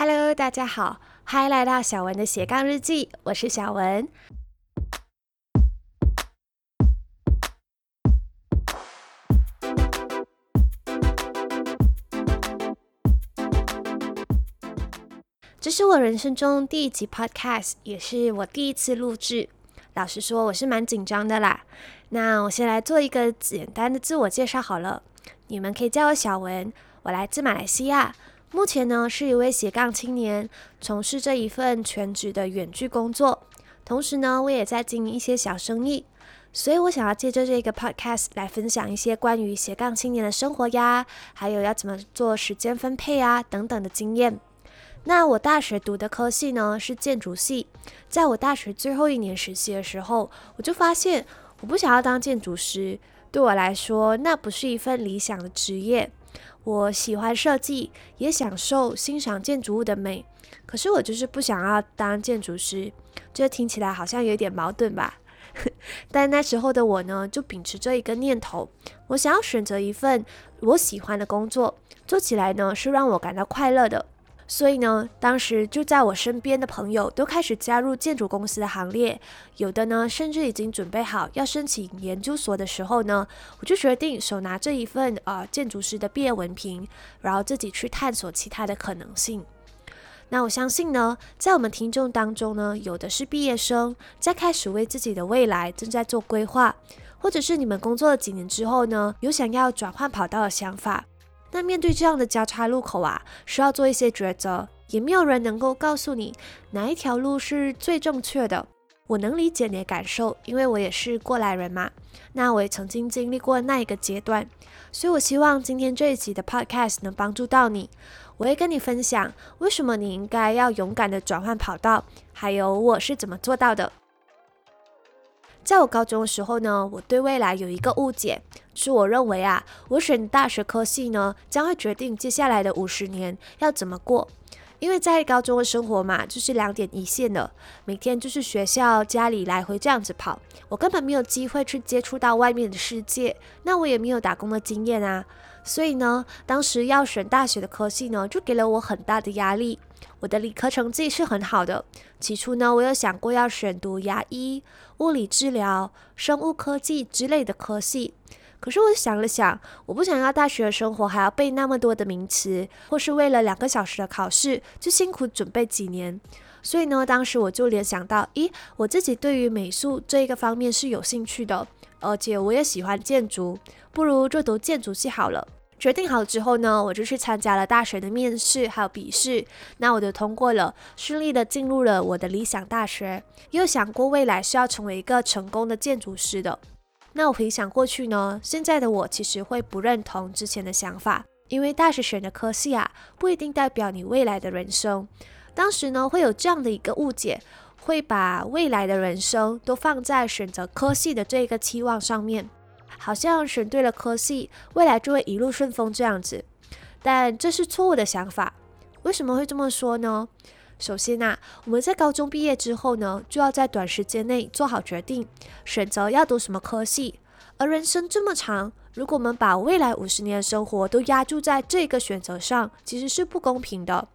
Hello，大家好，欢迎来到小文的斜杠日记，我是小文。这是我人生中第一集 Podcast，也是我第一次录制。老实说，我是蛮紧张的啦。那我先来做一个简单的自我介绍好了，你们可以叫我小文，我来自马来西亚。目前呢，是一位斜杠青年，从事这一份全职的远距工作。同时呢，我也在经营一些小生意。所以我想要借着这个 podcast 来分享一些关于斜杠青年的生活呀，还有要怎么做时间分配啊等等的经验。那我大学读的科系呢是建筑系，在我大学最后一年实习的时候，我就发现我不想要当建筑师，对我来说那不是一份理想的职业。我喜欢设计，也享受欣赏建筑物的美，可是我就是不想要当建筑师。这听起来好像有点矛盾吧？但那时候的我呢，就秉持着一个念头，我想要选择一份我喜欢的工作，做起来呢是让我感到快乐的。所以呢，当时就在我身边的朋友都开始加入建筑公司的行列，有的呢甚至已经准备好要申请研究所的时候呢，我就决定手拿这一份呃建筑师的毕业文凭，然后自己去探索其他的可能性。那我相信呢，在我们听众当中呢，有的是毕业生，在开始为自己的未来正在做规划，或者是你们工作了几年之后呢，有想要转换跑道的想法。那面对这样的交叉路口啊，需要做一些抉择，也没有人能够告诉你哪一条路是最正确的。我能理解你的感受，因为我也是过来人嘛。那我也曾经经历过那一个阶段，所以我希望今天这一集的 podcast 能帮助到你。我会跟你分享为什么你应该要勇敢的转换跑道，还有我是怎么做到的。在我高中的时候呢，我对未来有一个误解，是我认为啊，我选大学科系呢，将会决定接下来的五十年要怎么过。因为在高中的生活嘛，就是两点一线的，每天就是学校、家里来回这样子跑，我根本没有机会去接触到外面的世界，那我也没有打工的经验啊。所以呢，当时要选大学的科系呢，就给了我很大的压力。我的理科成绩是很好的，起初呢，我有想过要选读牙医、物理治疗、生物科技之类的科系。可是我想了想，我不想要大学生活还要背那么多的名词，或是为了两个小时的考试就辛苦准备几年。所以呢，当时我就联想到，咦，我自己对于美术这一个方面是有兴趣的，而且我也喜欢建筑，不如就读建筑系好了。决定好之后呢，我就去参加了大学的面试还有笔试，那我就通过了，顺利的进入了我的理想大学。也有想过未来是要成为一个成功的建筑师的。那我回想过去呢，现在的我其实会不认同之前的想法，因为大学选的科系啊，不一定代表你未来的人生。当时呢，会有这样的一个误解，会把未来的人生都放在选择科系的这个期望上面。好像选对了科系，未来就会一路顺风这样子，但这是错误的想法。为什么会这么说呢？首先啊，我们在高中毕业之后呢，就要在短时间内做好决定，选择要读什么科系。而人生这么长，如果我们把未来五十年的生活都压注在这个选择上，其实是不公平的。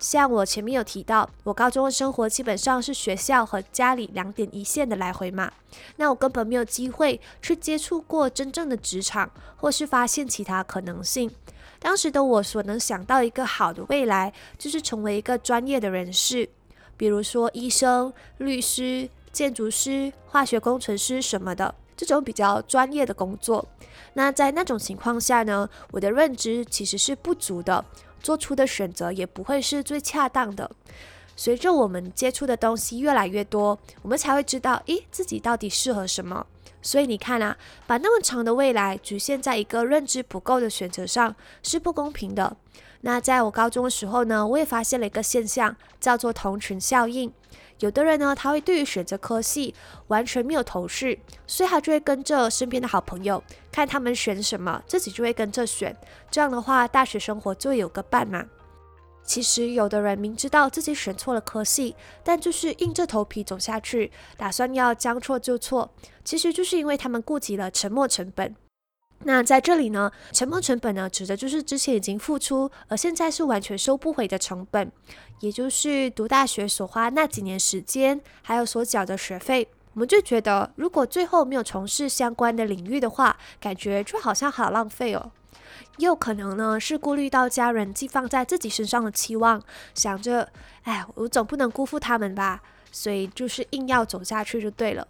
像我前面有提到，我高中的生活基本上是学校和家里两点一线的来回嘛，那我根本没有机会去接触过真正的职场，或是发现其他可能性。当时的我所能想到一个好的未来，就是成为一个专业的人士，比如说医生、律师、建筑师、化学工程师什么的这种比较专业的工作。那在那种情况下呢，我的认知其实是不足的。做出的选择也不会是最恰当的。随着我们接触的东西越来越多，我们才会知道，诶，自己到底适合什么。所以你看啊，把那么长的未来局限在一个认知不够的选择上，是不公平的。那在我高中的时候呢，我也发现了一个现象，叫做同群效应。有的人呢，他会对于选择科系完全没有头绪，所以他就会跟着身边的好朋友，看他们选什么，自己就会跟着选。这样的话，大学生活就有个伴嘛。其实有的人明知道自己选错了科系，但就是硬着头皮走下去，打算要将错就错，其实就是因为他们顾及了沉没成本。那在这里呢，沉没成本呢，指的就是之前已经付出，而现在是完全收不回的成本，也就是读大学所花那几年时间，还有所缴的学费。我们就觉得，如果最后没有从事相关的领域的话，感觉就好像好浪费哦。也有可能呢，是顾虑到家人寄放在自己身上的期望，想着，哎，我总不能辜负他们吧，所以就是硬要走下去就对了。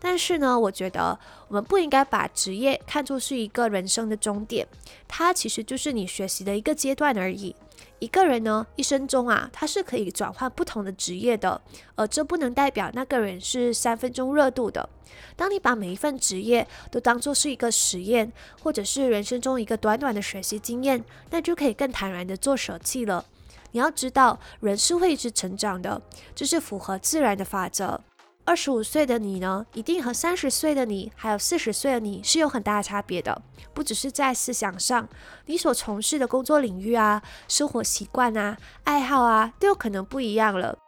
但是呢，我觉得我们不应该把职业看作是一个人生的终点，它其实就是你学习的一个阶段而已。一个人呢，一生中啊，他是可以转换不同的职业的，而这不能代表那个人是三分钟热度的。当你把每一份职业都当做是一个实验，或者是人生中一个短短的学习经验，那就可以更坦然的做舍弃了。你要知道，人是会一直成长的，这是符合自然的法则。二十五岁的你呢，一定和三十岁的你，还有四十岁的你是有很大的差别的。不只是在思想上，你所从事的工作领域啊、生活习惯啊、爱好啊，都有可能不一样了。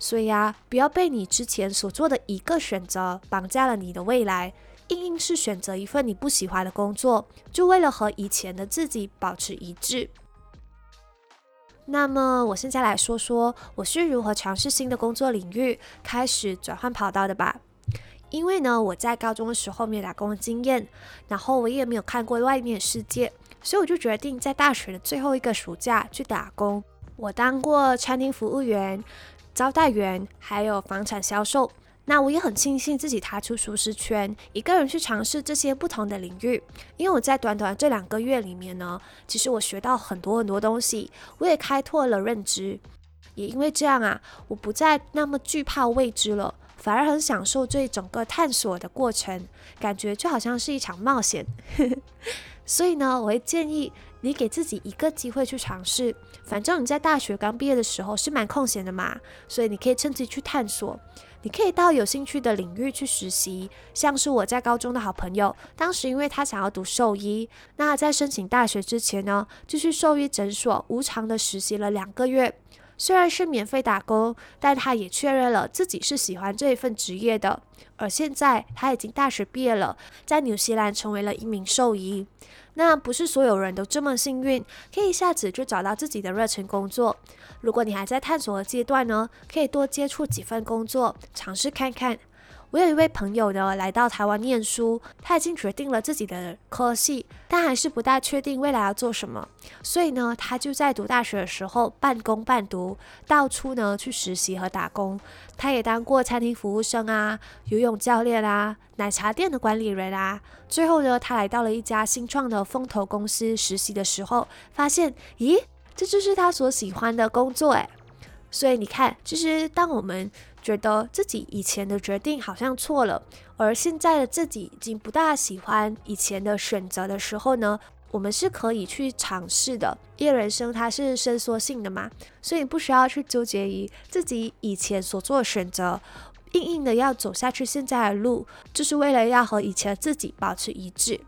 所以啊，不要被你之前所做的一个选择绑架了你的未来，硬硬是选择一份你不喜欢的工作，就为了和以前的自己保持一致。那么，我现在来说说我是如何尝试新的工作领域，开始转换跑道的吧。因为呢，我在高中的时候没有打工的经验，然后我也没有看过外面世界，所以我就决定在大学的最后一个暑假去打工。我当过餐厅服务员、招待员，还有房产销售。那我也很庆幸自己踏出舒适圈，一个人去尝试这些不同的领域。因为我在短短这两个月里面呢，其实我学到很多很多东西，我也开拓了认知。也因为这样啊，我不再那么惧怕未知了，反而很享受这整个探索的过程，感觉就好像是一场冒险。所以呢，我会建议你给自己一个机会去尝试。反正你在大学刚毕业的时候是蛮空闲的嘛，所以你可以趁机去探索。你可以到有兴趣的领域去实习，像是我在高中的好朋友，当时因为他想要读兽医，那在申请大学之前呢，就去兽医诊所无偿的实习了两个月。虽然是免费打工，但他也确认了自己是喜欢这一份职业的。而现在他已经大学毕业了，在纽西兰成为了一名兽医。那不是所有人都这么幸运，可以一下子就找到自己的热情工作。如果你还在探索的阶段呢，可以多接触几份工作，尝试看看。我有一位朋友呢，来到台湾念书，他已经决定了自己的科系，但还是不大确定未来要做什么。所以呢，他就在读大学的时候半工半读，到处呢去实习和打工。他也当过餐厅服务生啊，游泳教练啊，奶茶店的管理人啊。最后呢，他来到了一家新创的风投公司实习的时候，发现，咦，这就是他所喜欢的工作诶。所以你看，其实当我们觉得自己以前的决定好像错了，而现在的自己已经不大喜欢以前的选择的时候呢，我们是可以去尝试的。因为人生它是伸缩性的嘛，所以不需要去纠结于自己以前所做的选择，硬硬的要走下去现在的路，就是为了要和以前的自己保持一致。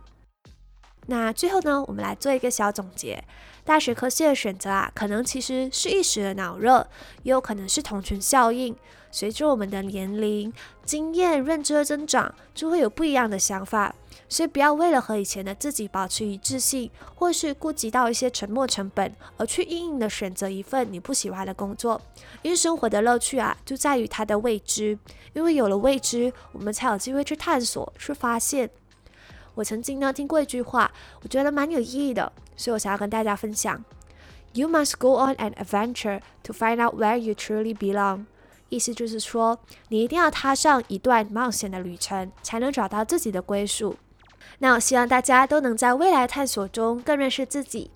那最后呢，我们来做一个小总结。大学科系的选择啊，可能其实是一时的脑热，也有可能是同群效应。随着我们的年龄、经验、认知的增长，就会有不一样的想法。所以不要为了和以前的自己保持一致性，或是顾及到一些沉没成本，而去硬硬的选择一份你不喜欢的工作。因为生活的乐趣啊，就在于它的未知。因为有了未知，我们才有机会去探索、去发现。我曾经呢听过一句话，我觉得蛮有意义的。所以我想要跟大家分享：You must go on an adventure to find out where you truly belong。意思就是说，你一定要踏上一段冒险的旅程，才能找到自己的归属。那我希望大家都能在未来探索中更认识自己。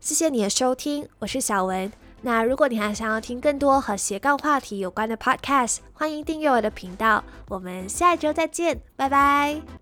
谢谢你的收听，我是小文。那如果你还想要听更多和斜杠话题有关的 podcast，欢迎订阅我的频道。我们下一周再见，拜拜。